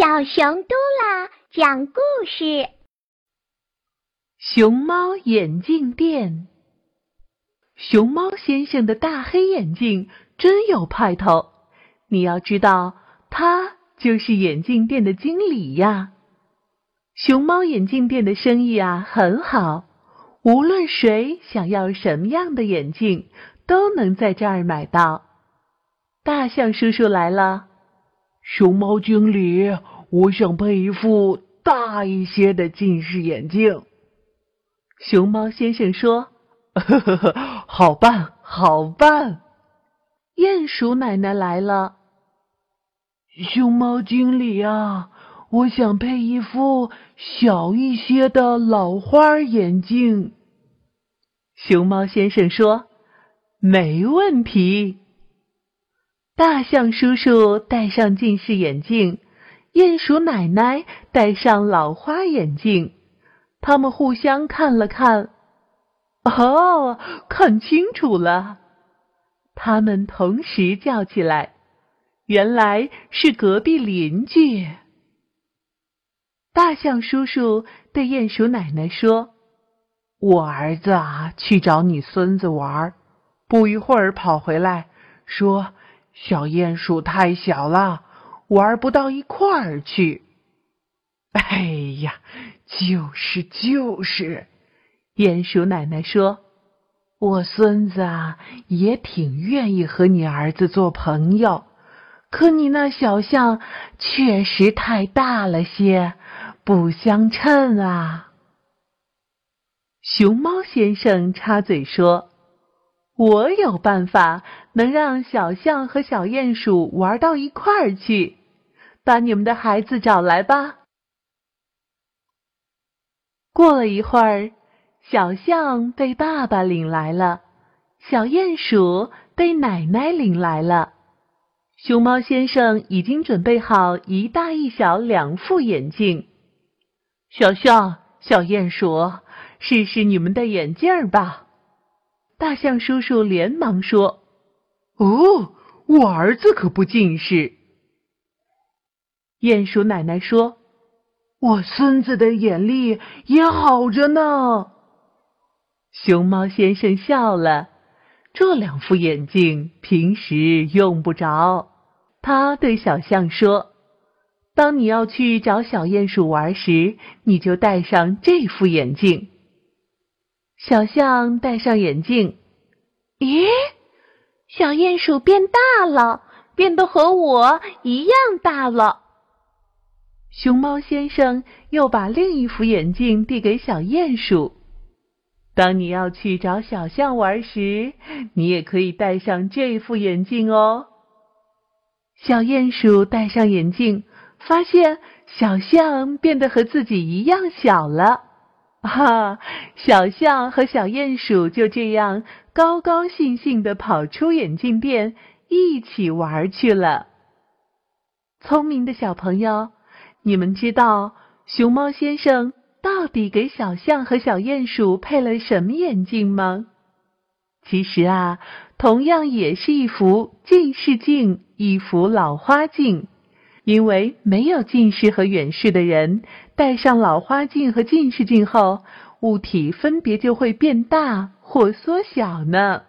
小熊嘟啦讲故事：熊猫眼镜店。熊猫先生的大黑眼镜真有派头，你要知道，他就是眼镜店的经理呀。熊猫眼镜店的生意啊很好，无论谁想要什么样的眼镜，都能在这儿买到。大象叔叔来了。熊猫经理，我想配一副大一些的近视眼镜。熊猫先生说：“呵呵呵，好办，好办。”鼹鼠奶奶来了。熊猫经理啊，我想配一副小一些的老花眼镜。熊猫先生说：“没问题。”大象叔叔戴上近视眼镜，鼹鼠奶奶戴上老花眼镜。他们互相看了看，哦，看清楚了。他们同时叫起来：“原来是隔壁邻居！”大象叔叔对鼹鼠奶奶说：“我儿子啊，去找你孙子玩，不一会儿跑回来，说。”小鼹鼠太小了，玩不到一块儿去。哎呀，就是就是，鼹鼠奶奶说：“我孙子啊，也挺愿意和你儿子做朋友，可你那小象确实太大了些，不相称啊。”熊猫先生插嘴说。我有办法能让小象和小鼹鼠玩到一块儿去，把你们的孩子找来吧。过了一会儿，小象被爸爸领来了，小鼹鼠被奶奶领来了。熊猫先生已经准备好一大一小两副眼镜。小象、小鼹鼠，试试你们的眼镜吧。大象叔叔连忙说：“哦，我儿子可不近视。”鼹鼠奶奶说：“我孙子的眼力也好着呢。”熊猫先生笑了：“这两副眼镜平时用不着。”他对小象说：“当你要去找小鼹鼠玩时，你就戴上这副眼镜。”小象戴上眼镜，咦，小鼹鼠变大了，变得和我一样大了。熊猫先生又把另一副眼镜递给小鼹鼠。当你要去找小象玩时，你也可以戴上这副眼镜哦。小鼹鼠戴上眼镜，发现小象变得和自己一样小了。哈，小象和小鼹鼠就这样高高兴兴的跑出眼镜店，一起玩去了。聪明的小朋友，你们知道熊猫先生到底给小象和小鼹鼠配了什么眼镜吗？其实啊，同样也是一副近视镜，一副老花镜。因为没有近视和远视的人，戴上老花镜和近视镜后，物体分别就会变大或缩小呢。